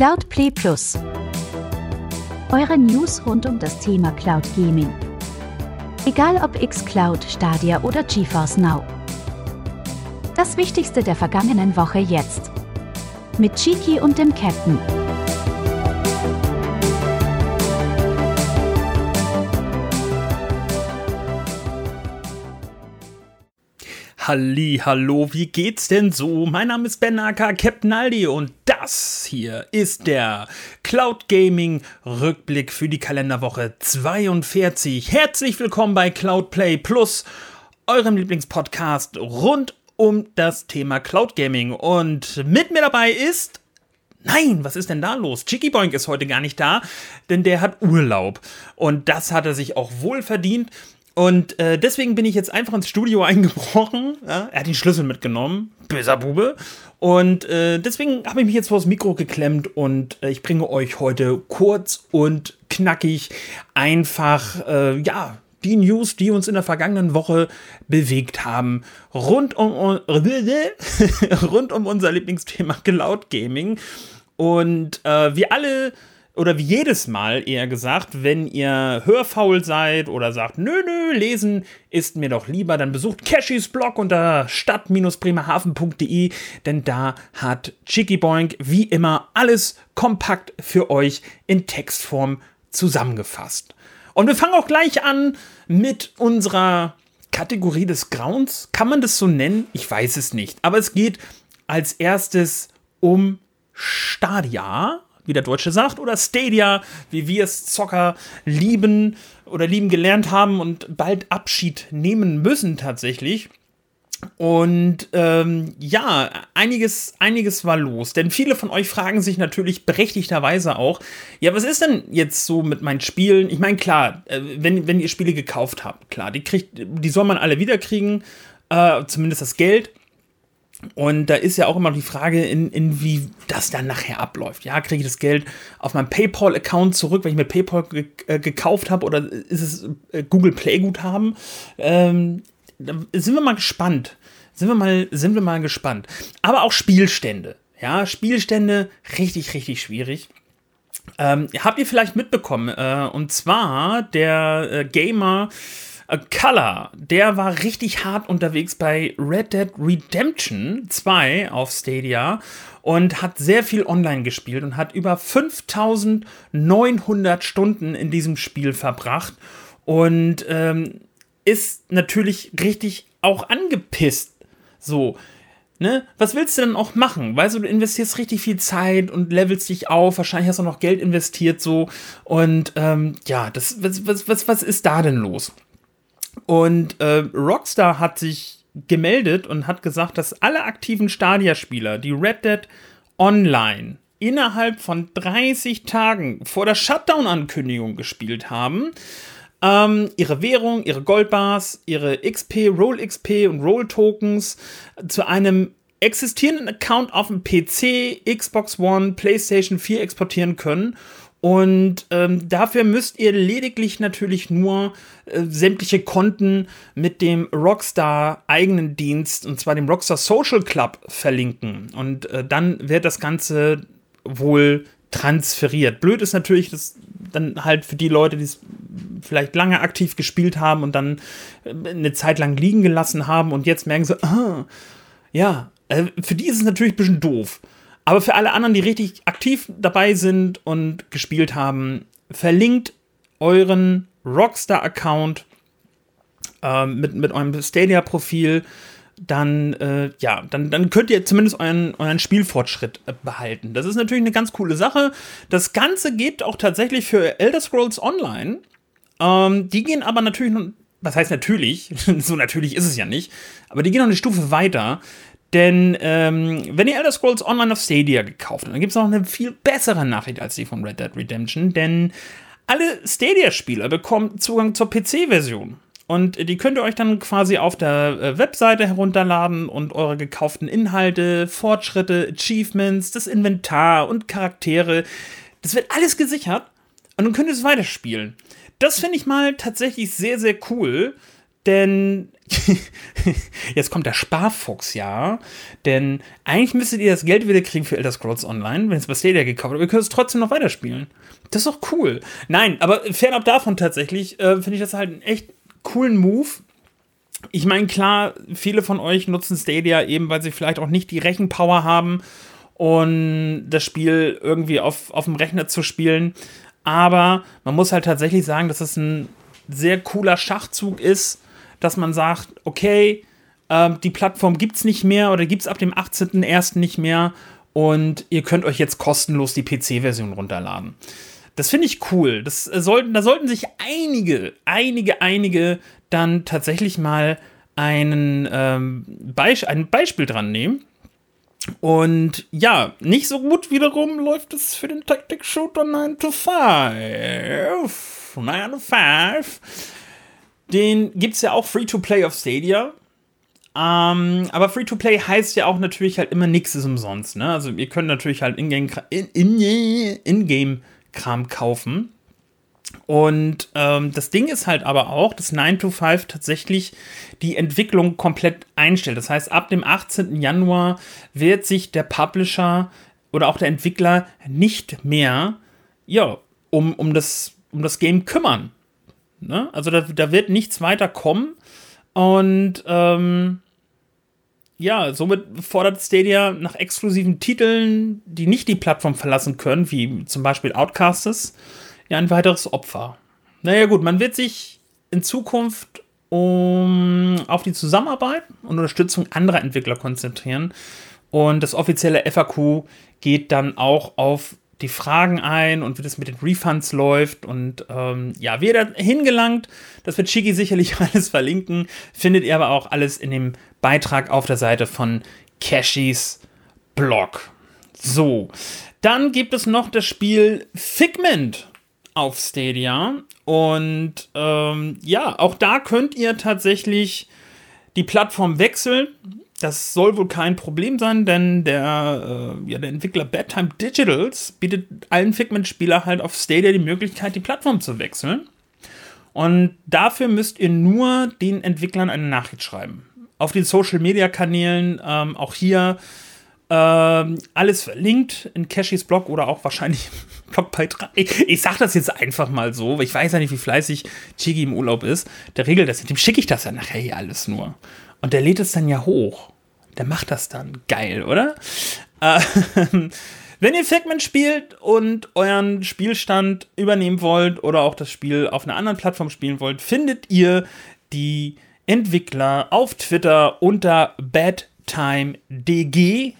Cloud Play Plus. Eure News rund um das Thema Cloud Gaming. Egal ob xCloud, Stadia oder GeForce Now. Das Wichtigste der vergangenen Woche jetzt. Mit Chiki und dem Captain. Halli, hallo, wie geht's denn so? Mein Name ist Ben Aka, Captain Aldi und das hier ist der Cloud Gaming Rückblick für die Kalenderwoche 42. Herzlich willkommen bei Cloud Play Plus, eurem Lieblingspodcast rund um das Thema Cloud Gaming. Und mit mir dabei ist Nein, was ist denn da los? Chicky Boink ist heute gar nicht da, denn der hat Urlaub. Und das hat er sich auch wohl verdient. Und äh, deswegen bin ich jetzt einfach ins Studio eingebrochen. Ja? Er hat den Schlüssel mitgenommen, böser Bube. Und äh, deswegen habe ich mich jetzt vor das Mikro geklemmt und äh, ich bringe euch heute kurz und knackig einfach, äh, ja, die News, die uns in der vergangenen Woche bewegt haben, rund um, rund um unser Lieblingsthema Cloud Gaming. Und äh, wir alle oder wie jedes Mal eher gesagt, wenn ihr hörfaul seid oder sagt, nö, nö, lesen ist mir doch lieber, dann besucht Cashys Blog unter stadt-bremerhaven.de, denn da hat Chicky Boink wie immer alles kompakt für euch in Textform zusammengefasst. Und wir fangen auch gleich an mit unserer Kategorie des Grauens. Kann man das so nennen? Ich weiß es nicht. Aber es geht als erstes um Stadia wie der Deutsche sagt, oder Stadia, wie wir es Zocker lieben oder lieben gelernt haben und bald Abschied nehmen müssen tatsächlich. Und ähm, ja, einiges, einiges war los. Denn viele von euch fragen sich natürlich berechtigterweise auch, ja, was ist denn jetzt so mit meinen Spielen? Ich meine, klar, äh, wenn, wenn ihr Spiele gekauft habt, klar, die, kriegt, die soll man alle wiederkriegen, äh, zumindest das Geld. Und da ist ja auch immer die Frage, in, in wie das dann nachher abläuft. Ja, kriege ich das Geld auf meinem PayPal-Account zurück, wenn ich mir PayPal ge äh, gekauft habe, oder ist es äh, Google Play Guthaben? Ähm, da sind wir mal gespannt. Sind wir mal, sind wir mal gespannt. Aber auch Spielstände. Ja, Spielstände richtig, richtig schwierig. Ähm, habt ihr vielleicht mitbekommen? Äh, und zwar der äh, Gamer Color, der war richtig hart unterwegs bei Red Dead Redemption 2 auf Stadia und hat sehr viel online gespielt und hat über 5900 Stunden in diesem Spiel verbracht und ähm, ist natürlich richtig auch angepisst. So, ne? Was willst du denn auch machen? Weißt du, du investierst richtig viel Zeit und levelst dich auf. Wahrscheinlich hast du noch Geld investiert, so. Und ähm, ja, das, was, was, was, was ist da denn los? Und äh, Rockstar hat sich gemeldet und hat gesagt, dass alle aktiven Stadia-Spieler, die Red Dead Online innerhalb von 30 Tagen vor der Shutdown-Ankündigung gespielt haben, ähm, ihre Währung, ihre Goldbars, ihre XP, Roll XP und Roll Tokens zu einem existierenden Account auf dem PC, Xbox One, PlayStation 4 exportieren können und ähm, dafür müsst ihr lediglich natürlich nur äh, sämtliche Konten mit dem Rockstar eigenen Dienst, und zwar dem Rockstar Social Club, verlinken. Und äh, dann wird das Ganze wohl transferiert. Blöd ist natürlich, dass dann halt für die Leute, die es vielleicht lange aktiv gespielt haben und dann äh, eine Zeit lang liegen gelassen haben und jetzt merken sie, ah, ja, äh, für die ist es natürlich ein bisschen doof. Aber für alle anderen, die richtig aktiv dabei sind und gespielt haben, verlinkt euren Rockstar-Account äh, mit, mit eurem Stadia-Profil. Dann, äh, ja, dann, dann könnt ihr zumindest euren, euren Spielfortschritt äh, behalten. Das ist natürlich eine ganz coole Sache. Das Ganze geht auch tatsächlich für Elder Scrolls Online. Ähm, die gehen aber natürlich was heißt natürlich? so natürlich ist es ja nicht. Aber die gehen noch eine Stufe weiter. Denn ähm, wenn ihr Elder Scrolls Online auf Stadia gekauft habt, dann gibt es noch eine viel bessere Nachricht als die von Red Dead Redemption. Denn alle Stadia-Spieler bekommen Zugang zur PC-Version. Und die könnt ihr euch dann quasi auf der äh, Webseite herunterladen und eure gekauften Inhalte, Fortschritte, Achievements, das Inventar und Charaktere, das wird alles gesichert und dann könnt ihr es weiterspielen. Das finde ich mal tatsächlich sehr, sehr cool, denn jetzt kommt der Sparfuchs, ja. Denn eigentlich müsstet ihr das Geld wieder kriegen für Elder Scrolls Online, wenn es bei Stadia gekauft habt, ihr könnt es trotzdem noch weiterspielen. Das ist doch cool. Nein, aber fernab davon tatsächlich, äh, finde ich das halt einen echt coolen Move. Ich meine, klar, viele von euch nutzen Stadia eben, weil sie vielleicht auch nicht die Rechenpower haben und das Spiel irgendwie auf, auf dem Rechner zu spielen. Aber man muss halt tatsächlich sagen, dass es ein sehr cooler Schachzug ist, dass man sagt, okay, äh, die Plattform gibt es nicht mehr oder gibt es ab dem 18.01. nicht mehr und ihr könnt euch jetzt kostenlos die PC-Version runterladen. Das finde ich cool. Das sollten, da sollten sich einige, einige, einige dann tatsächlich mal einen, ähm, Beisp ein Beispiel dran nehmen. Und ja, nicht so gut wiederum läuft es für den Taktik-Shooter 9 to 5. 9 to 5. Den gibt es ja auch Free-to-Play auf Stadia. Ähm, aber Free-to-Play heißt ja auch natürlich halt immer nichts ist umsonst. Ne? Also ihr könnt natürlich halt Ingame-Kram in, in, kaufen. Und ähm, das Ding ist halt aber auch, dass 9 to 5 tatsächlich die Entwicklung komplett einstellt. Das heißt, ab dem 18. Januar wird sich der Publisher oder auch der Entwickler nicht mehr ja, um, um, das, um das Game kümmern. Ne? Also da, da wird nichts weiter kommen. Und ähm, ja, somit fordert Stadia nach exklusiven Titeln, die nicht die Plattform verlassen können, wie zum Beispiel Outcasters, ja, ein weiteres Opfer. Naja, gut, man wird sich in Zukunft um, auf die Zusammenarbeit und Unterstützung anderer Entwickler konzentrieren. Und das offizielle FAQ geht dann auch auf die Fragen ein und wie das mit den Refunds läuft. Und ähm, ja, wie ihr da hingelangt, das wird Shiki sicherlich alles verlinken. Findet ihr aber auch alles in dem Beitrag auf der Seite von Cashys Blog. So, dann gibt es noch das Spiel Figment auf Stadia. Und ähm, ja, auch da könnt ihr tatsächlich die Plattform wechseln. Das soll wohl kein Problem sein, denn der, äh, ja, der Entwickler Bedtime Digitals bietet allen Figment-Spielern halt auf Stadia die Möglichkeit, die Plattform zu wechseln. Und dafür müsst ihr nur den Entwicklern eine Nachricht schreiben. Auf den Social-Media-Kanälen, ähm, auch hier ähm, alles verlinkt in Cashys Blog oder auch wahrscheinlich Blogbeitrag. Ich, ich sag das jetzt einfach mal so, weil ich weiß ja nicht, wie fleißig Chigi im Urlaub ist. Der regelt das, dem schicke ich das ja nachher hier alles nur. Und der lädt es dann ja hoch. Der macht das dann. Geil, oder? Äh, wenn ihr Figment spielt und euren Spielstand übernehmen wollt oder auch das Spiel auf einer anderen Plattform spielen wollt, findet ihr die Entwickler auf Twitter unter BadTimeDG.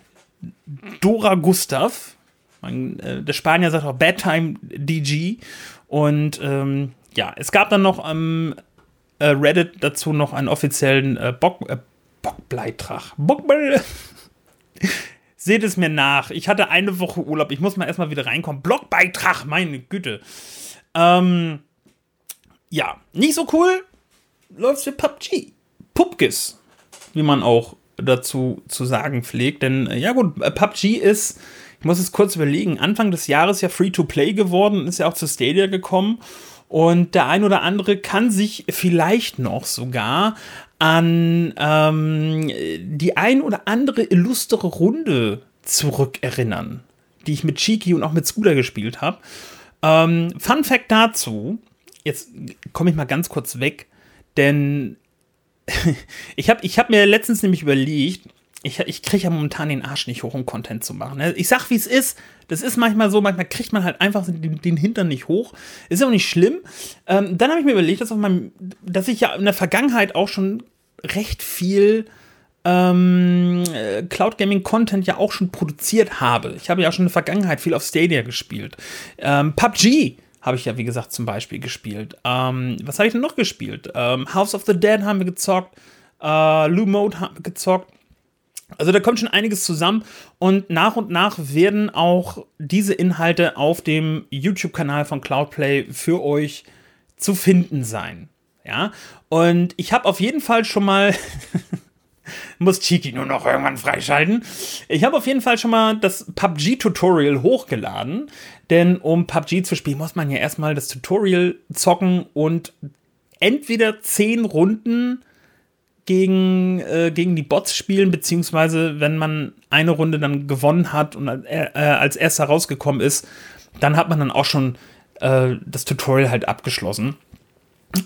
Dora Gustav. Man, äh, der Spanier sagt auch Badtime DG. Und ähm, ja, es gab dann noch am äh, Reddit dazu noch einen offiziellen äh, Bock, Bockbleitrag. Bockble Seht es mir nach. Ich hatte eine Woche Urlaub. Ich muss mal erstmal wieder reinkommen. Blogbeitrag, meine Güte. Ähm, ja, nicht so cool läuft für PUBG. Pupkis, wie man auch dazu zu sagen pflegt. Denn, äh, ja gut, äh, PUBG ist, ich muss es kurz überlegen, Anfang des Jahres ja Free-to-Play geworden, ist ja auch zu Stadia gekommen. Und der ein oder andere kann sich vielleicht noch sogar an ähm, die ein oder andere illustre Runde zurückerinnern, die ich mit Cheeky und auch mit Scooter gespielt habe. Ähm, Fun Fact dazu, jetzt komme ich mal ganz kurz weg, denn ich habe ich hab mir letztens nämlich überlegt, ich, ich kriege ja momentan den Arsch nicht hoch, um Content zu machen. Ne? Ich sag, wie es ist. Das ist manchmal so, manchmal kriegt man halt einfach den, den Hintern nicht hoch. Ist auch nicht schlimm. Ähm, dann habe ich mir überlegt, dass, meinem, dass, ich ja in der Vergangenheit auch schon recht viel ähm, äh, Cloud Gaming Content ja auch schon produziert habe. Ich habe ja auch schon in der Vergangenheit viel auf Stadia gespielt. Ähm, PUBG habe ich ja, wie gesagt, zum Beispiel gespielt. Ähm, was habe ich denn noch gespielt? Ähm, House of the Dead haben wir gezockt. Äh, Lou Mode haben wir gezockt. Also da kommt schon einiges zusammen und nach und nach werden auch diese Inhalte auf dem YouTube-Kanal von Cloudplay für euch zu finden sein. Ja, und ich habe auf jeden Fall schon mal, muss Chiki nur noch irgendwann freischalten. Ich habe auf jeden Fall schon mal das PUBG-Tutorial hochgeladen, denn um PUBG zu spielen, muss man ja erstmal das Tutorial zocken und entweder zehn Runden gegen, äh, gegen die Bots spielen, beziehungsweise wenn man eine Runde dann gewonnen hat und äh, als erster rausgekommen ist, dann hat man dann auch schon äh, das Tutorial halt abgeschlossen.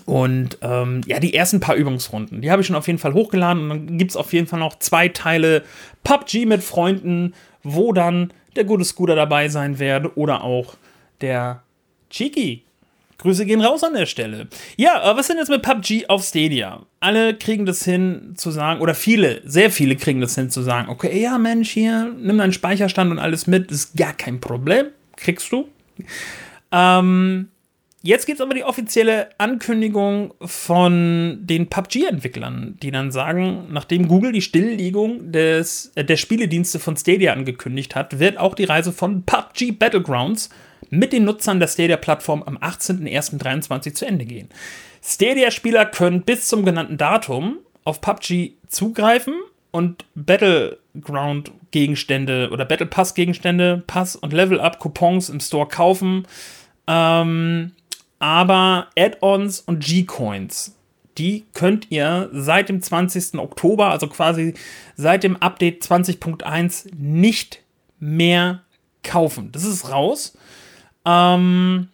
Und ähm, ja, die ersten paar Übungsrunden, die habe ich schon auf jeden Fall hochgeladen. Und dann gibt es auf jeden Fall noch zwei Teile PUBG mit Freunden, wo dann der gute Scooter dabei sein werde oder auch der Cheeky. Grüße gehen raus an der Stelle. Ja, aber was denn jetzt mit PUBG auf Stadia? Alle kriegen das hin zu sagen, oder viele, sehr viele kriegen das hin zu sagen, okay, ja Mensch, hier, nimm deinen Speicherstand und alles mit, ist gar kein Problem, kriegst du. Ähm, Jetzt gibt es aber die offizielle Ankündigung von den PUBG-Entwicklern, die dann sagen, nachdem Google die Stilllegung des, äh, der Spieledienste von Stadia angekündigt hat, wird auch die Reise von PUBG Battlegrounds mit den Nutzern der Stadia-Plattform am 18.01.2023 zu Ende gehen. Stadia-Spieler können bis zum genannten Datum auf PUBG zugreifen und Battleground-Gegenstände oder Battle Pass-Gegenstände, Pass- und Level-Up-Coupons im Store kaufen. Ähm, aber Add-ons und G-Coins, die könnt ihr seit dem 20. Oktober, also quasi seit dem Update 20.1, nicht mehr kaufen. Das ist raus. Ähm,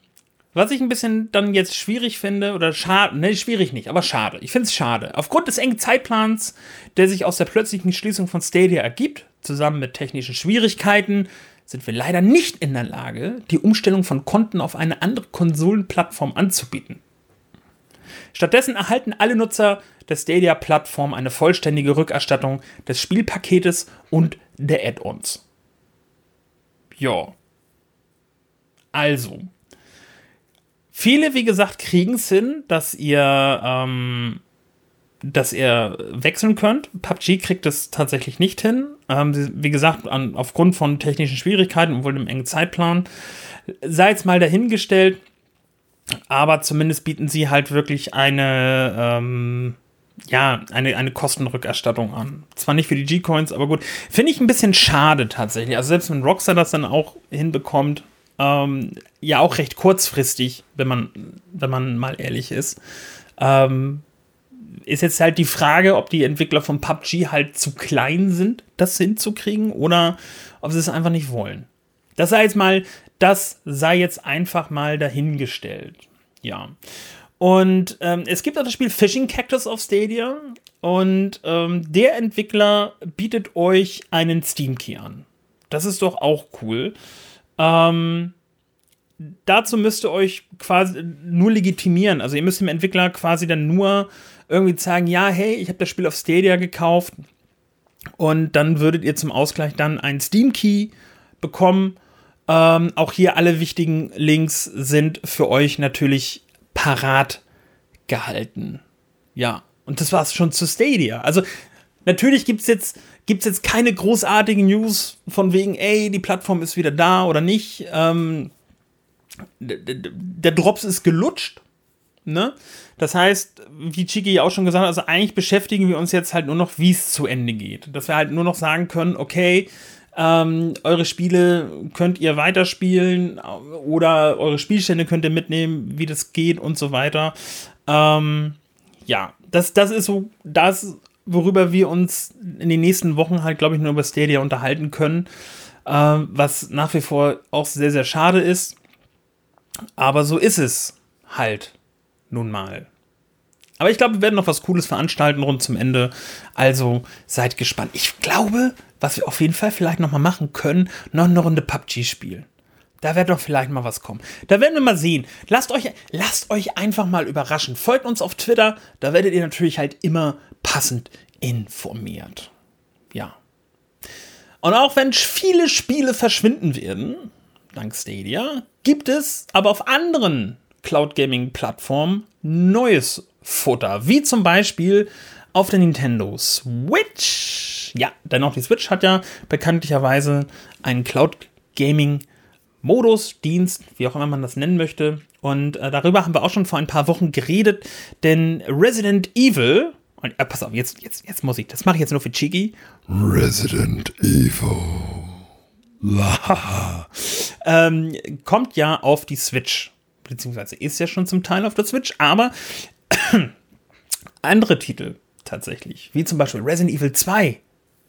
was ich ein bisschen dann jetzt schwierig finde, oder schade, ne, schwierig nicht, aber schade. Ich finde es schade. Aufgrund des engen Zeitplans, der sich aus der plötzlichen Schließung von Stadia ergibt, zusammen mit technischen Schwierigkeiten, sind wir leider nicht in der Lage, die Umstellung von Konten auf eine andere Konsolenplattform anzubieten. Stattdessen erhalten alle Nutzer der Stadia-Plattform eine vollständige Rückerstattung des Spielpaketes und der Add-ons. Ja. Also. Viele, wie gesagt, kriegen es hin, dass ihr ähm, dass ihr wechseln könnt. PUBG kriegt es tatsächlich nicht hin. Ähm, wie gesagt, an, aufgrund von technischen Schwierigkeiten und wohl einem engen Zeitplan. Sei jetzt mal dahingestellt. Aber zumindest bieten sie halt wirklich eine, ähm, ja, eine, eine Kostenrückerstattung an. Zwar nicht für die G-Coins, aber gut. Finde ich ein bisschen schade tatsächlich. Also selbst wenn Rockstar das dann auch hinbekommt, ähm, ja auch recht kurzfristig, wenn man, wenn man mal ehrlich ist. Ähm, ist jetzt halt die Frage, ob die Entwickler von PUBG halt zu klein sind, das hinzukriegen, oder ob sie es einfach nicht wollen. Das sei jetzt mal, das sei jetzt einfach mal dahingestellt. Ja. Und ähm, es gibt auch das Spiel Fishing Cactus auf Stadia. Und ähm, der Entwickler bietet euch einen Steam Key an. Das ist doch auch cool. Ähm, dazu müsst ihr euch quasi nur legitimieren. Also ihr müsst dem Entwickler quasi dann nur irgendwie sagen, ja, hey, ich habe das Spiel auf Stadia gekauft und dann würdet ihr zum Ausgleich dann einen Steam Key bekommen. Ähm, auch hier alle wichtigen Links sind für euch natürlich parat gehalten. Ja, und das war es schon zu Stadia. Also natürlich gibt es jetzt, gibt's jetzt keine großartigen News von wegen, ey, die Plattform ist wieder da oder nicht. Ähm, der Drops ist gelutscht. Ne? Das heißt, wie Chiki auch schon gesagt hat, also eigentlich beschäftigen wir uns jetzt halt nur noch, wie es zu Ende geht. Dass wir halt nur noch sagen können, okay, ähm, eure Spiele könnt ihr weiterspielen oder eure Spielstände könnt ihr mitnehmen, wie das geht und so weiter. Ähm, ja, das, das ist so das, worüber wir uns in den nächsten Wochen halt, glaube ich, nur über Stadia unterhalten können. Äh, was nach wie vor auch sehr, sehr schade ist. Aber so ist es halt nun mal. Aber ich glaube, wir werden noch was Cooles veranstalten rund zum Ende. Also seid gespannt. Ich glaube, was wir auf jeden Fall vielleicht noch mal machen können, noch eine Runde PUBG spielen. Da wird doch vielleicht mal was kommen. Da werden wir mal sehen. Lasst euch, lasst euch einfach mal überraschen. Folgt uns auf Twitter. Da werdet ihr natürlich halt immer passend informiert. Ja. Und auch wenn viele Spiele verschwinden werden, dank Stadia, gibt es aber auf anderen Cloud Gaming Plattformen neues Futter, wie zum Beispiel auf der Nintendo Switch. Ja, denn auch die Switch hat ja bekanntlicherweise einen Cloud Gaming Modus, Dienst, wie auch immer man das nennen möchte. Und äh, darüber haben wir auch schon vor ein paar Wochen geredet, denn Resident Evil, und, äh, pass auf, jetzt, jetzt, jetzt muss ich, das mache ich jetzt nur für Chigi. Resident Evil. ähm, kommt ja auf die Switch beziehungsweise ist ja schon zum Teil auf der Switch, aber Andere Titel tatsächlich, wie zum Beispiel Resident Evil 2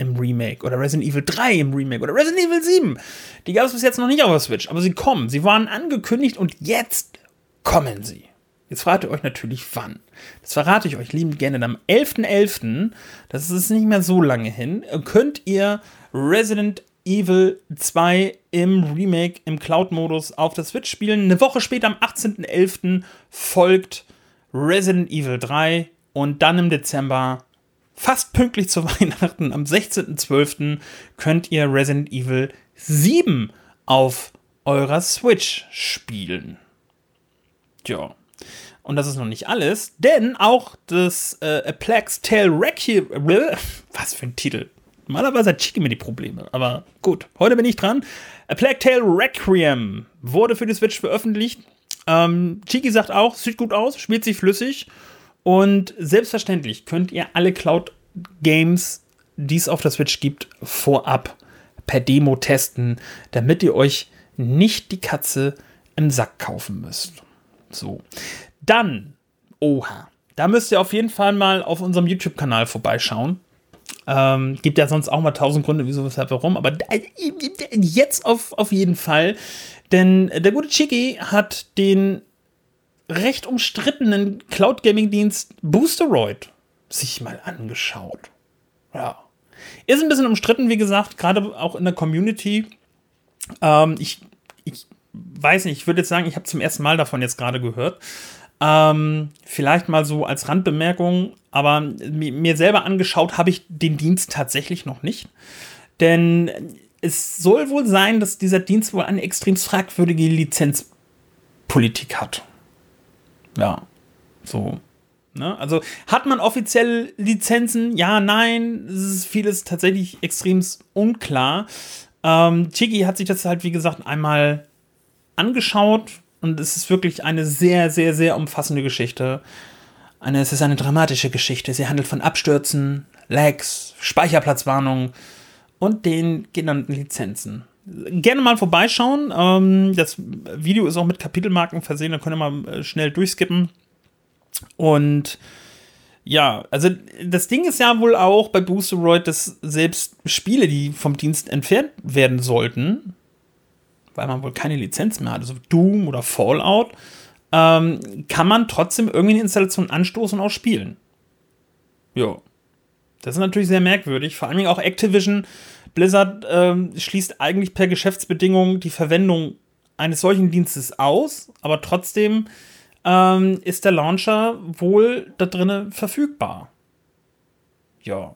im Remake oder Resident Evil 3 im Remake oder Resident Evil 7. Die gab es bis jetzt noch nicht auf der Switch, aber sie kommen. Sie waren angekündigt und jetzt kommen sie. Jetzt fragt ihr euch natürlich, wann. Das verrate ich euch liebend gerne. Am 11.11., .11., das ist nicht mehr so lange hin, könnt ihr Resident Evil 2 im Remake im Cloud-Modus auf der Switch spielen. Eine Woche später, am 18.11., folgt Resident Evil 3 und dann im Dezember, fast pünktlich zu Weihnachten, am 16.12., könnt ihr Resident Evil 7 auf eurer Switch spielen. Tja. Und das ist noch nicht alles, denn auch das äh, A Plague's Tale Requiem. Was für ein Titel. Normalerweise hat Chiki mir die Probleme, aber gut, heute bin ich dran. A Plague Tale Requiem wurde für die Switch veröffentlicht. Ähm, Chiki sagt auch, sieht gut aus, spielt sich flüssig und selbstverständlich könnt ihr alle Cloud-Games, die es auf der Switch gibt, vorab per Demo testen, damit ihr euch nicht die Katze im Sack kaufen müsst. So. Dann, oha, da müsst ihr auf jeden Fall mal auf unserem YouTube-Kanal vorbeischauen. Ähm, gibt ja sonst auch mal tausend Gründe, wieso, weshalb, warum. Aber jetzt auf, auf jeden Fall. Denn der gute Chiki hat den recht umstrittenen Cloud Gaming Dienst Boosteroid sich mal angeschaut. Ja. Ist ein bisschen umstritten, wie gesagt, gerade auch in der Community. Ähm, ich, ich weiß nicht, ich würde jetzt sagen, ich habe zum ersten Mal davon jetzt gerade gehört. Ähm, vielleicht mal so als Randbemerkung, aber mir selber angeschaut habe ich den Dienst tatsächlich noch nicht. Denn es soll wohl sein, dass dieser Dienst wohl eine extrem fragwürdige Lizenzpolitik hat. Ja, so. Ne? Also hat man offiziell Lizenzen? Ja, nein. Es ist vieles tatsächlich extrem unklar. Ähm, Chigi hat sich das halt, wie gesagt, einmal angeschaut und es ist wirklich eine sehr, sehr, sehr umfassende Geschichte. Eine, es ist eine dramatische Geschichte. Sie handelt von Abstürzen, Lags, Speicherplatzwarnungen und den genannten Lizenzen. Gerne mal vorbeischauen. Ähm, das Video ist auch mit Kapitelmarken versehen, da könnt ihr mal äh, schnell durchskippen. Und ja, also das Ding ist ja wohl auch bei Boosteroid, dass selbst Spiele, die vom Dienst entfernt werden sollten, weil man wohl keine Lizenz mehr hat, also Doom oder Fallout, ähm, kann man trotzdem irgendwie eine Installation anstoßen und auch spielen. Ja. Das ist natürlich sehr merkwürdig. Vor allem auch Activision Blizzard ähm, schließt eigentlich per Geschäftsbedingung die Verwendung eines solchen Dienstes aus, aber trotzdem ähm, ist der Launcher wohl da drinnen verfügbar. Ja.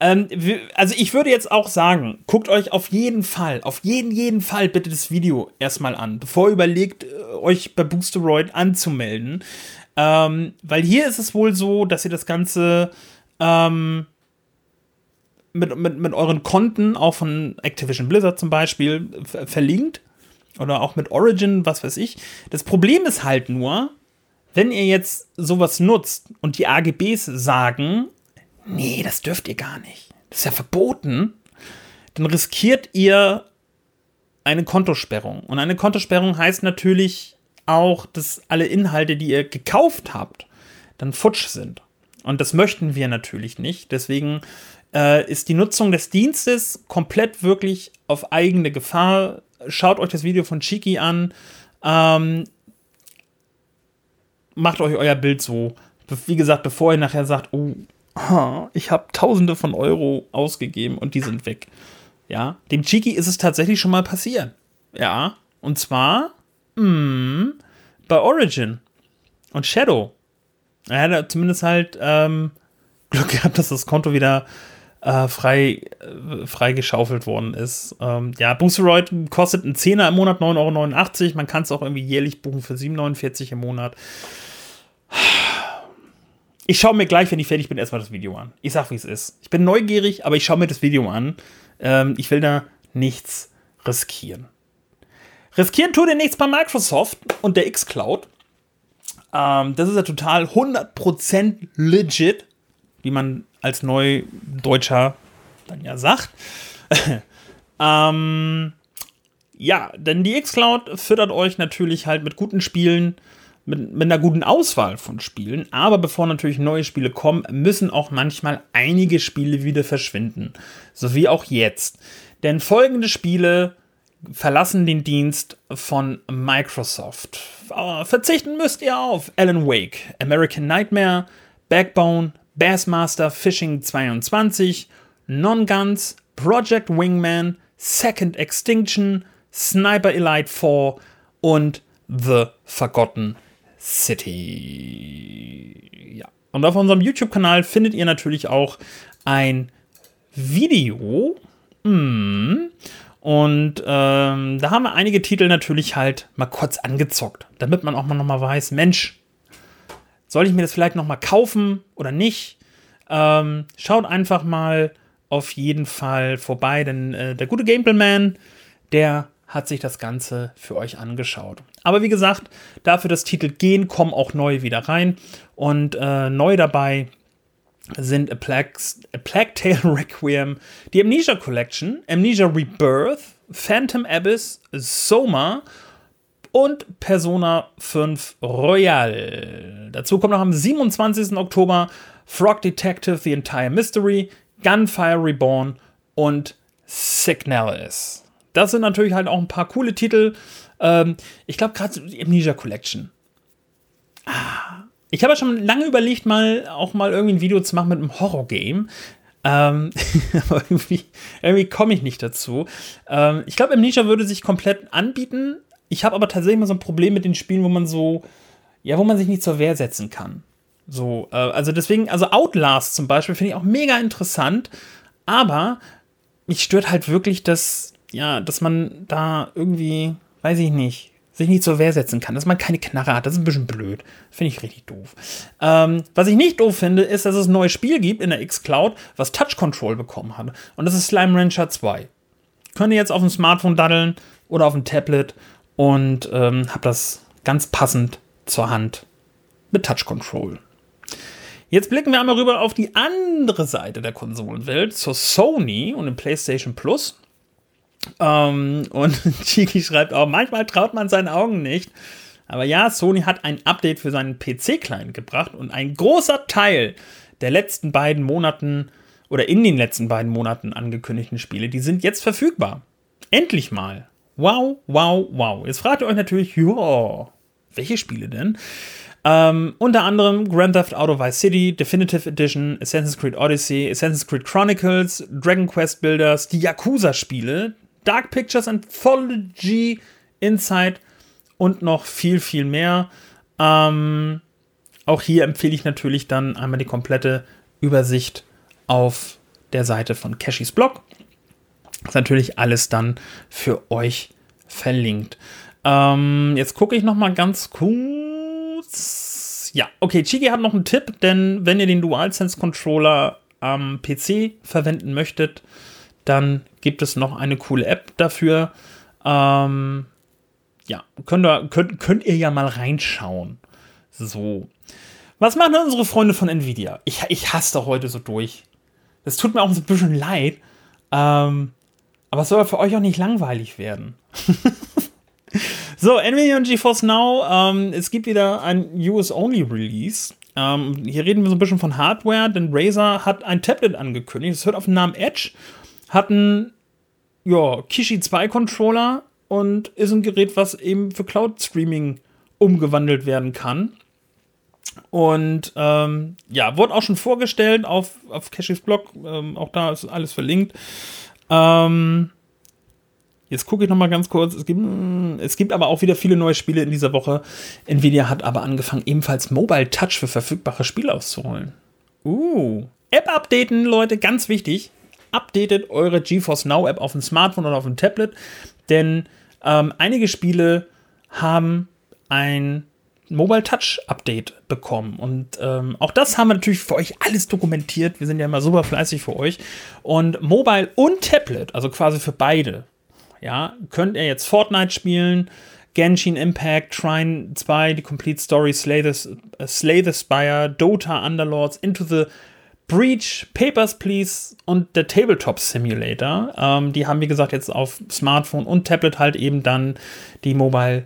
Ähm, also ich würde jetzt auch sagen, guckt euch auf jeden Fall, auf jeden, jeden Fall bitte das Video erstmal an, bevor ihr überlegt, äh, euch bei Boosteroid anzumelden. Ähm, weil hier ist es wohl so, dass ihr das Ganze ähm, mit, mit, mit euren Konten, auch von Activision Blizzard zum Beispiel, verlinkt. Oder auch mit Origin, was weiß ich. Das Problem ist halt nur, wenn ihr jetzt sowas nutzt und die AGBs sagen, nee, das dürft ihr gar nicht. Das ist ja verboten. Dann riskiert ihr eine Kontosperrung. Und eine Kontosperrung heißt natürlich auch, dass alle Inhalte, die ihr gekauft habt, dann futsch sind. Und das möchten wir natürlich nicht. Deswegen äh, ist die Nutzung des Dienstes komplett wirklich auf eigene Gefahr. Schaut euch das Video von Chiki an. Ähm, macht euch euer Bild so. Wie gesagt, bevor ihr nachher sagt, oh, ich habe Tausende von Euro ausgegeben und die sind weg. Ja, dem Chiki ist es tatsächlich schon mal passiert. Ja, und zwar mh, hm, bei Origin und Shadow. Er hat zumindest halt ähm, Glück gehabt, dass das Konto wieder äh, frei, äh, frei geschaufelt worden ist. Ähm, ja, Boosteroid kostet einen Zehner im Monat 9,89 Euro. Man kann es auch irgendwie jährlich buchen für 7,49 im Monat. Ich schaue mir gleich, wenn ich fertig bin, erstmal das Video an. Ich sag, wie es ist. Ich bin neugierig, aber ich schaue mir das Video an. Ähm, ich will da nichts riskieren. Riskieren tut ihr nichts bei Microsoft und der Xcloud. Ähm, das ist ja total 100% legit, wie man als Neudeutscher dann ja sagt. ähm, ja, denn die Xcloud füttert euch natürlich halt mit guten Spielen mit, mit einer guten Auswahl von Spielen. Aber bevor natürlich neue Spiele kommen, müssen auch manchmal einige Spiele wieder verschwinden. So wie auch jetzt. Denn folgende Spiele verlassen den Dienst von Microsoft. Verzichten müsst ihr auf Alan Wake, American Nightmare, Backbone, Bassmaster Fishing 22, Non-Guns, Project Wingman, Second Extinction, Sniper Elite 4 und The Forgotten City. Ja. Und auf unserem YouTube-Kanal findet ihr natürlich auch ein Video. Mm, und ähm, da haben wir einige Titel natürlich halt mal kurz angezockt, damit man auch mal nochmal weiß, Mensch, soll ich mir das vielleicht nochmal kaufen oder nicht? Ähm, schaut einfach mal auf jeden Fall vorbei, denn äh, der gute Gameplay-Man, der hat sich das Ganze für euch angeschaut. Aber wie gesagt, dafür das Titel gehen, kommen auch neue wieder rein. Und äh, neu dabei sind A Plague, A Plague Tale Requiem, die Amnesia Collection, Amnesia Rebirth, Phantom Abyss, Soma und Persona 5 Royal. Dazu kommt noch am 27. Oktober Frog Detective The Entire Mystery, Gunfire Reborn und Signalis. Das sind natürlich halt auch ein paar coole Titel. Ähm, ich glaube gerade die Amnesia Collection. Ah, ich habe ja schon lange überlegt, mal auch mal irgendwie ein Video zu machen mit einem Horror-Game. Ähm, aber irgendwie, irgendwie komme ich nicht dazu. Ähm, ich glaube, Amnesia würde sich komplett anbieten. Ich habe aber tatsächlich mal so ein Problem mit den Spielen, wo man so, ja, wo man sich nicht zur Wehr setzen kann. So, äh, also deswegen, also Outlast zum Beispiel finde ich auch mega interessant, aber mich stört halt wirklich, dass, ja, dass man da irgendwie, weiß ich nicht, sich nicht zur Wehr setzen kann, dass man keine Knarre hat. Das ist ein bisschen blöd. Finde ich richtig doof. Ähm, was ich nicht doof finde, ist, dass es ein neues Spiel gibt in der X-Cloud, was Touch Control bekommen hat. Und das ist Slime Rancher 2. Könnt ihr jetzt auf dem Smartphone daddeln oder auf dem Tablet und ähm, habt das ganz passend zur Hand mit Touch Control. Jetzt blicken wir einmal rüber auf die andere Seite der Konsolenwelt, zur Sony und dem PlayStation Plus. Ähm, und Chiki schreibt auch, manchmal traut man seinen Augen nicht. Aber ja, Sony hat ein Update für seinen PC-Client gebracht und ein großer Teil der letzten beiden Monaten oder in den letzten beiden Monaten angekündigten Spiele, die sind jetzt verfügbar. Endlich mal. Wow, wow, wow. Jetzt fragt ihr euch natürlich, ja, welche Spiele denn? Ähm, unter anderem Grand Theft Auto Vice City, Definitive Edition, Assassin's Creed Odyssey, Assassin's Creed Chronicles, Dragon Quest Builders, die Yakuza-Spiele, Dark Pictures Anthology, Inside und noch viel, viel mehr. Ähm, auch hier empfehle ich natürlich dann einmal die komplette Übersicht auf der Seite von Cashys Blog. Ist natürlich alles dann für euch verlinkt. Ähm, jetzt gucke ich noch mal ganz kurz. Ja, okay, Chigi hat noch einen Tipp, denn wenn ihr den DualSense Controller am PC verwenden möchtet, dann gibt es noch eine coole App dafür. Ähm, ja, könnt ihr, könnt, könnt ihr ja mal reinschauen. So. Was machen unsere Freunde von Nvidia? Ich, ich hasse da heute so durch. Das tut mir auch ein bisschen leid. Ähm, aber es soll für euch auch nicht langweilig werden. so, Nvidia und GeForce Now. Ähm, es gibt wieder ein US-Only-Release. Ähm, hier reden wir so ein bisschen von Hardware, denn Razer hat ein Tablet angekündigt. Es hört auf den Namen Edge hat einen ja, Kishi 2 Controller und ist ein Gerät, was eben für Cloud Streaming umgewandelt werden kann. Und ähm, ja, wurde auch schon vorgestellt auf, auf Cashys Blog. Ähm, auch da ist alles verlinkt. Ähm, jetzt gucke ich noch mal ganz kurz. Es gibt, es gibt aber auch wieder viele neue Spiele in dieser Woche. Nvidia hat aber angefangen, ebenfalls Mobile Touch für verfügbare Spiele auszuholen. Uh. App updaten, Leute, ganz wichtig updatet eure GeForce Now App auf dem Smartphone oder auf dem Tablet, denn ähm, einige Spiele haben ein Mobile Touch Update bekommen. Und ähm, auch das haben wir natürlich für euch alles dokumentiert. Wir sind ja immer super fleißig für euch. Und Mobile und Tablet, also quasi für beide, ja, könnt ihr jetzt Fortnite spielen, Genshin Impact, Trine 2, die Complete Story, Slay the, uh, Slay the Spire, Dota Underlords, Into the Breach, Papers, Please und der Tabletop Simulator. Ähm, die haben, wie gesagt, jetzt auf Smartphone und Tablet halt eben dann die Mobile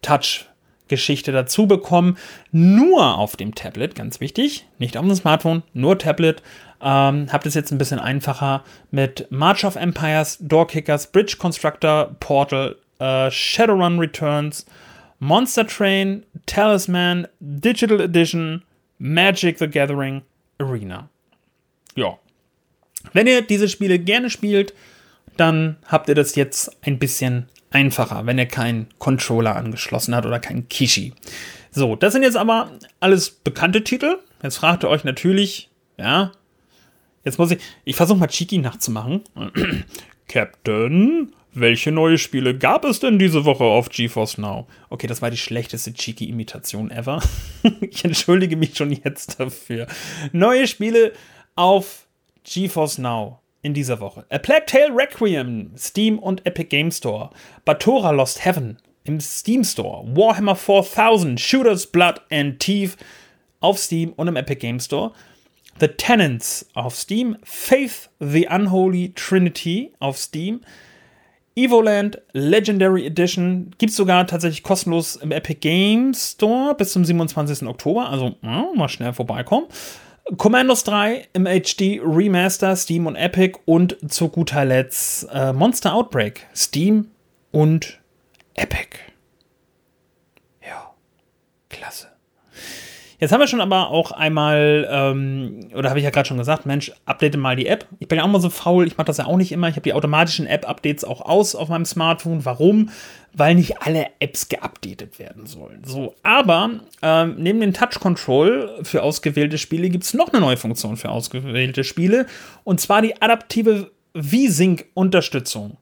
Touch Geschichte dazu bekommen. Nur auf dem Tablet, ganz wichtig, nicht auf dem Smartphone, nur Tablet. Ähm, habt es jetzt ein bisschen einfacher mit March of Empires, Doorkickers, Bridge Constructor, Portal, äh, Shadowrun Returns, Monster Train, Talisman, Digital Edition, Magic the Gathering, Arena. Ja. Wenn ihr diese Spiele gerne spielt, dann habt ihr das jetzt ein bisschen einfacher, wenn ihr keinen Controller angeschlossen habt oder keinen Kishi. So, das sind jetzt aber alles bekannte Titel. Jetzt fragt ihr euch natürlich, ja, jetzt muss ich, ich versuche mal Chiki nachzumachen. Captain, welche neue Spiele gab es denn diese Woche auf GeForce Now? Okay, das war die schlechteste Cheeky-Imitation ever. ich entschuldige mich schon jetzt dafür. Neue Spiele auf GeForce Now in dieser Woche. A Plague Tale Requiem, Steam und Epic Game Store. Batora Lost Heaven im Steam Store. Warhammer 4000, Shooters Blood and Teeth auf Steam und im Epic Game Store. The Tenants auf Steam. Faith the Unholy Trinity auf Steam. Evoland Legendary Edition gibt es sogar tatsächlich kostenlos im Epic Games Store bis zum 27. Oktober. Also ja, mal schnell vorbeikommen. Commandos 3 im HD Remaster, Steam und Epic und zu guter Letzt äh, Monster Outbreak, Steam und Epic. Ja, klasse. Jetzt haben wir schon aber auch einmal, ähm, oder habe ich ja gerade schon gesagt, Mensch, update mal die App. Ich bin ja auch mal so faul, ich mache das ja auch nicht immer. Ich habe die automatischen App-Updates auch aus auf meinem Smartphone. Warum? Weil nicht alle Apps geupdatet werden sollen. So, aber ähm, neben dem Touch Control für ausgewählte Spiele gibt es noch eine neue Funktion für ausgewählte Spiele. Und zwar die adaptive V-Sync-Unterstützung.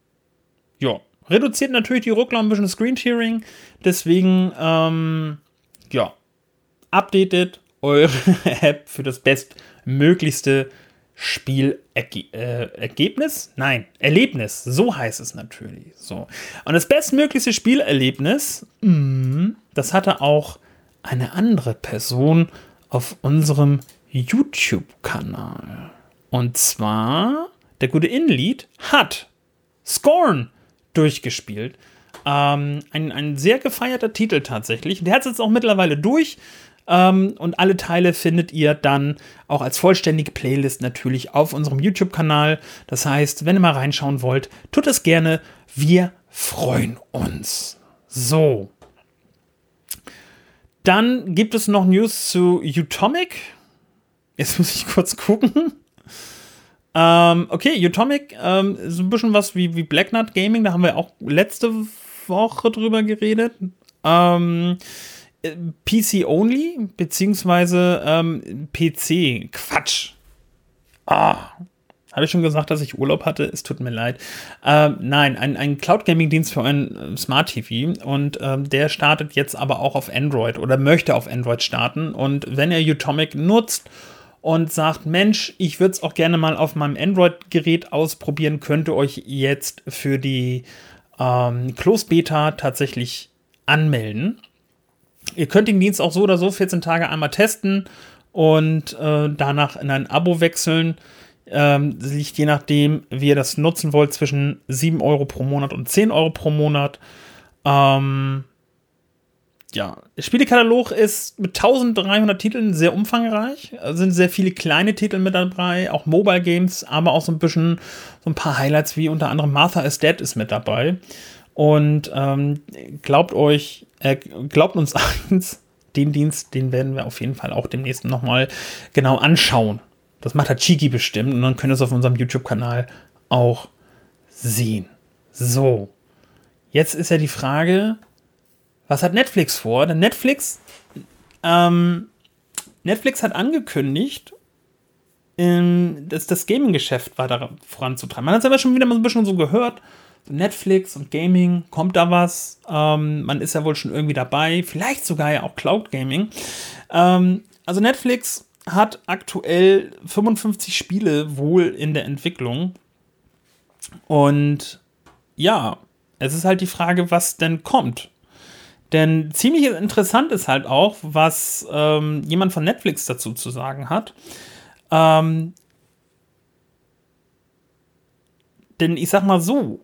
Ja, reduziert natürlich die Ruckler ein bisschen Screen-Tearing. Deswegen, ähm, ja, updatet eure App für das bestmöglichste Spielergebnis? Äh, Nein, Erlebnis. So heißt es natürlich. So. Und das bestmöglichste Spielerlebnis, mh, das hatte auch eine andere Person auf unserem YouTube-Kanal. Und zwar, der gute Inlied hat Scorn durchgespielt. Ähm, ein, ein sehr gefeierter Titel tatsächlich. Der hat es jetzt auch mittlerweile durch. Ähm, und alle Teile findet ihr dann auch als vollständige Playlist natürlich auf unserem YouTube-Kanal. Das heißt, wenn ihr mal reinschauen wollt, tut es gerne. Wir freuen uns. So. Dann gibt es noch News zu Utomic. Jetzt muss ich kurz gucken. Ähm, okay, Utomic ähm, ist ein bisschen was wie, wie Black Knight Gaming. Da haben wir auch letzte Woche drüber geredet. Ähm, PC only, beziehungsweise ähm, PC. Quatsch. Ah. Habe ich schon gesagt, dass ich Urlaub hatte? Es tut mir leid. Ähm, nein, ein, ein Cloud Gaming Dienst für ein äh, Smart TV und ähm, der startet jetzt aber auch auf Android oder möchte auf Android starten. Und wenn ihr Utomic nutzt und sagt, Mensch, ich würde es auch gerne mal auf meinem Android-Gerät ausprobieren, könnt ihr euch jetzt für die ähm, Close Beta tatsächlich anmelden. Ihr könnt den Dienst auch so oder so 14 Tage einmal testen und äh, danach in ein Abo wechseln. Ähm, liegt je nachdem, wie ihr das nutzen wollt, zwischen 7 Euro pro Monat und 10 Euro pro Monat. Ähm, ja, der Spielekatalog ist mit 1300 Titeln sehr umfangreich. Es sind sehr viele kleine Titel mit dabei, auch Mobile Games, aber auch so ein bisschen so ein paar Highlights wie unter anderem Martha is Dead ist mit dabei. Und ähm, glaubt euch, äh, glaubt uns eins, den Dienst, den werden wir auf jeden Fall auch demnächst nochmal genau anschauen. Das macht der Chiki bestimmt und dann könnt ihr es auf unserem YouTube-Kanal auch sehen. So, jetzt ist ja die Frage, was hat Netflix vor? Denn Netflix, ähm, Netflix hat angekündigt, ähm, das, das Gaming-Geschäft weiter voranzutreiben. Man hat es aber schon wieder mal ein bisschen so gehört, Netflix und Gaming, kommt da was? Ähm, man ist ja wohl schon irgendwie dabei, vielleicht sogar ja auch Cloud Gaming. Ähm, also Netflix hat aktuell 55 Spiele wohl in der Entwicklung. Und ja, es ist halt die Frage, was denn kommt. Denn ziemlich interessant ist halt auch, was ähm, jemand von Netflix dazu zu sagen hat. Ähm, denn ich sag mal so,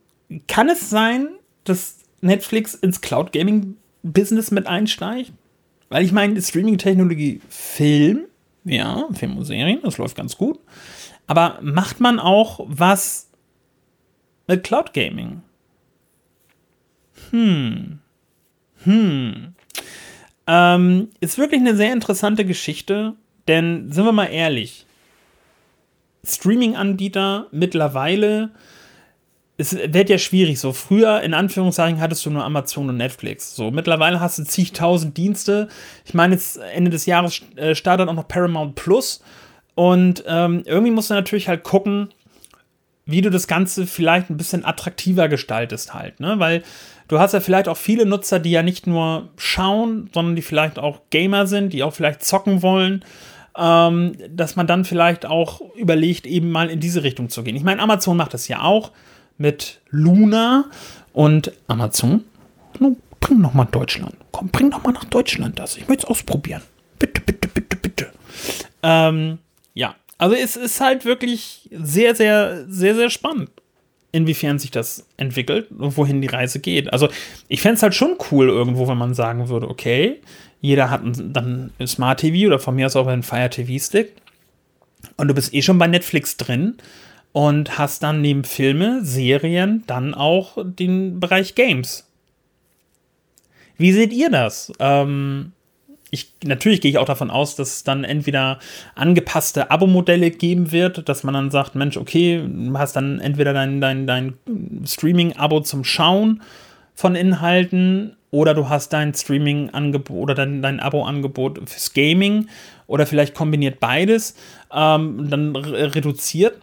kann es sein, dass Netflix ins Cloud Gaming Business mit einsteigt. Weil ich meine, Streaming-Technologie, Film, ja, Film und Serien, das läuft ganz gut. Aber macht man auch was mit Cloud Gaming? Hm. Hm. Ähm, ist wirklich eine sehr interessante Geschichte, denn sind wir mal ehrlich, Streaming-Anbieter mittlerweile, es wird ja schwierig. So früher, in Anführungszeichen, hattest du nur Amazon und Netflix. So mittlerweile hast du zigtausend Dienste. Ich meine, jetzt Ende des Jahres äh, startet auch noch Paramount Plus. Und ähm, irgendwie musst du natürlich halt gucken, wie du das Ganze vielleicht ein bisschen attraktiver gestaltest halt, ne? Weil du hast ja vielleicht auch viele Nutzer, die ja nicht nur schauen, sondern die vielleicht auch Gamer sind, die auch vielleicht zocken wollen ähm, dass man dann vielleicht auch überlegt, eben mal in diese Richtung zu gehen. Ich meine, Amazon macht das ja auch mit Luna und Amazon. Bring noch mal Deutschland. Komm, bring noch mal nach Deutschland das. Ich möchte es ausprobieren. Bitte, bitte, bitte, bitte. Ähm, ja, also es ist halt wirklich sehr, sehr, sehr, sehr spannend, inwiefern sich das entwickelt und wohin die Reise geht. Also ich fände es halt schon cool irgendwo, wenn man sagen würde, okay, jeder hat ein, dann ein Smart TV oder von mir aus auch einen Fire TV Stick. Und du bist eh schon bei Netflix drin und hast dann neben Filme, Serien dann auch den Bereich Games. Wie seht ihr das? Ähm, ich, natürlich gehe ich auch davon aus, dass es dann entweder angepasste Abo-Modelle geben wird, dass man dann sagt, Mensch, okay, du hast dann entweder dein, dein, dein Streaming-Abo zum Schauen von Inhalten oder du hast dein Streaming-Angebot oder dein, dein Abo-Angebot fürs Gaming oder vielleicht kombiniert beides, ähm, dann reduziert.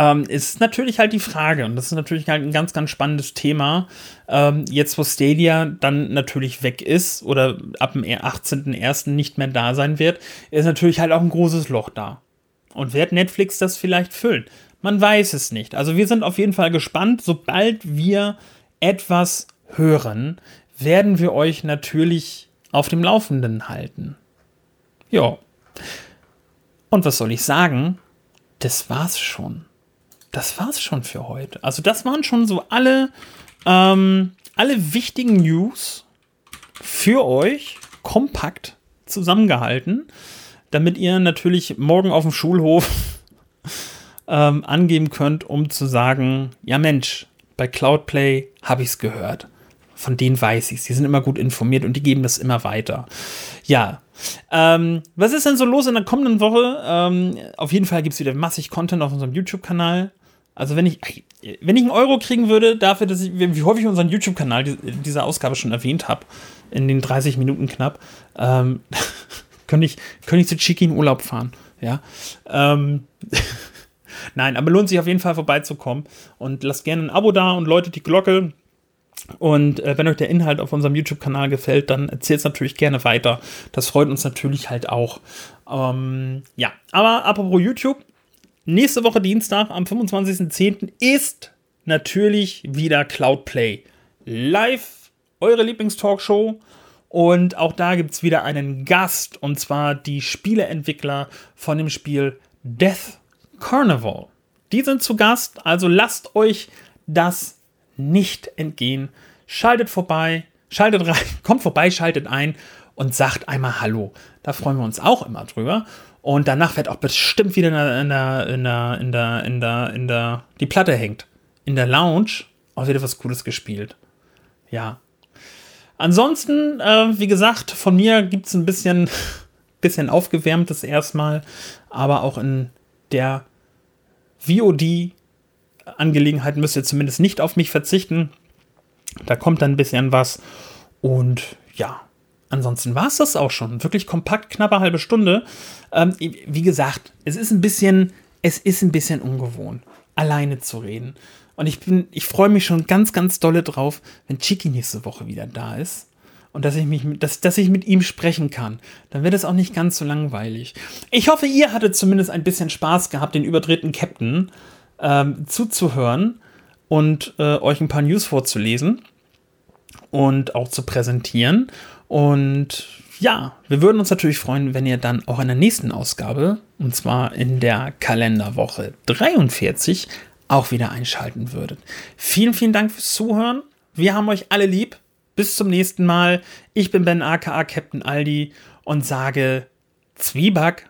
Ähm, ist natürlich halt die Frage, und das ist natürlich halt ein ganz, ganz spannendes Thema. Ähm, jetzt, wo Stadia dann natürlich weg ist oder ab dem 18.01. nicht mehr da sein wird, ist natürlich halt auch ein großes Loch da. Und wird Netflix das vielleicht füllen? Man weiß es nicht. Also wir sind auf jeden Fall gespannt, sobald wir etwas hören, werden wir euch natürlich auf dem Laufenden halten. Ja. Und was soll ich sagen? Das war's schon. Das war's schon für heute. Also das waren schon so alle, ähm, alle wichtigen News für euch kompakt zusammengehalten, damit ihr natürlich morgen auf dem Schulhof ähm, angeben könnt, um zu sagen, ja Mensch, bei Cloudplay habe ich es gehört von denen weiß ich Die sind immer gut informiert und die geben das immer weiter. Ja. Ähm, was ist denn so los in der kommenden Woche? Ähm, auf jeden Fall gibt es wieder massig Content auf unserem YouTube-Kanal. Also wenn ich, wenn ich einen Euro kriegen würde dafür, dass ich, wie häufig unseren YouTube-Kanal die, dieser Ausgabe schon erwähnt habe, in den 30 Minuten knapp, ähm, könnte ich, könnte ich zu Chiki in Urlaub fahren. Ja. Ähm, Nein, aber lohnt sich auf jeden Fall vorbeizukommen. Und lasst gerne ein Abo da und läutet die Glocke. Und äh, wenn euch der Inhalt auf unserem YouTube-Kanal gefällt, dann erzählt es natürlich gerne weiter. Das freut uns natürlich halt auch. Ähm, ja, aber apropos YouTube, nächste Woche Dienstag am 25.10. ist natürlich wieder Cloudplay live, eure Lieblingstalkshow. Und auch da gibt es wieder einen Gast, und zwar die Spieleentwickler von dem Spiel Death Carnival. Die sind zu Gast, also lasst euch das nicht entgehen. Schaltet vorbei, schaltet rein, kommt vorbei, schaltet ein und sagt einmal Hallo. Da freuen wir uns auch immer drüber. Und danach wird auch bestimmt wieder in der, in der, in der, in der, in der, die Platte hängt. In der Lounge auch wieder was Cooles gespielt. Ja. Ansonsten, äh, wie gesagt, von mir gibt es ein bisschen, bisschen aufgewärmtes erstmal, aber auch in der VOD Angelegenheit müsst ihr zumindest nicht auf mich verzichten. Da kommt dann ein bisschen was. Und ja, ansonsten war es das auch schon. Wirklich kompakt, knappe halbe Stunde. Ähm, wie gesagt, es ist ein bisschen, es ist ein bisschen ungewohnt, alleine zu reden. Und ich bin, ich freue mich schon ganz, ganz dolle drauf, wenn Chiki nächste Woche wieder da ist. Und dass ich mich, dass, dass ich mit ihm sprechen kann. Dann wird es auch nicht ganz so langweilig. Ich hoffe, ihr hattet zumindest ein bisschen Spaß gehabt, den überdrehten Captain ähm, zuzuhören und äh, euch ein paar News vorzulesen und auch zu präsentieren. Und ja, wir würden uns natürlich freuen, wenn ihr dann auch in der nächsten Ausgabe, und zwar in der Kalenderwoche 43, auch wieder einschalten würdet. Vielen, vielen Dank fürs Zuhören. Wir haben euch alle lieb. bis zum nächsten Mal. Ich bin Ben aka Captain Aldi und sage Zwieback.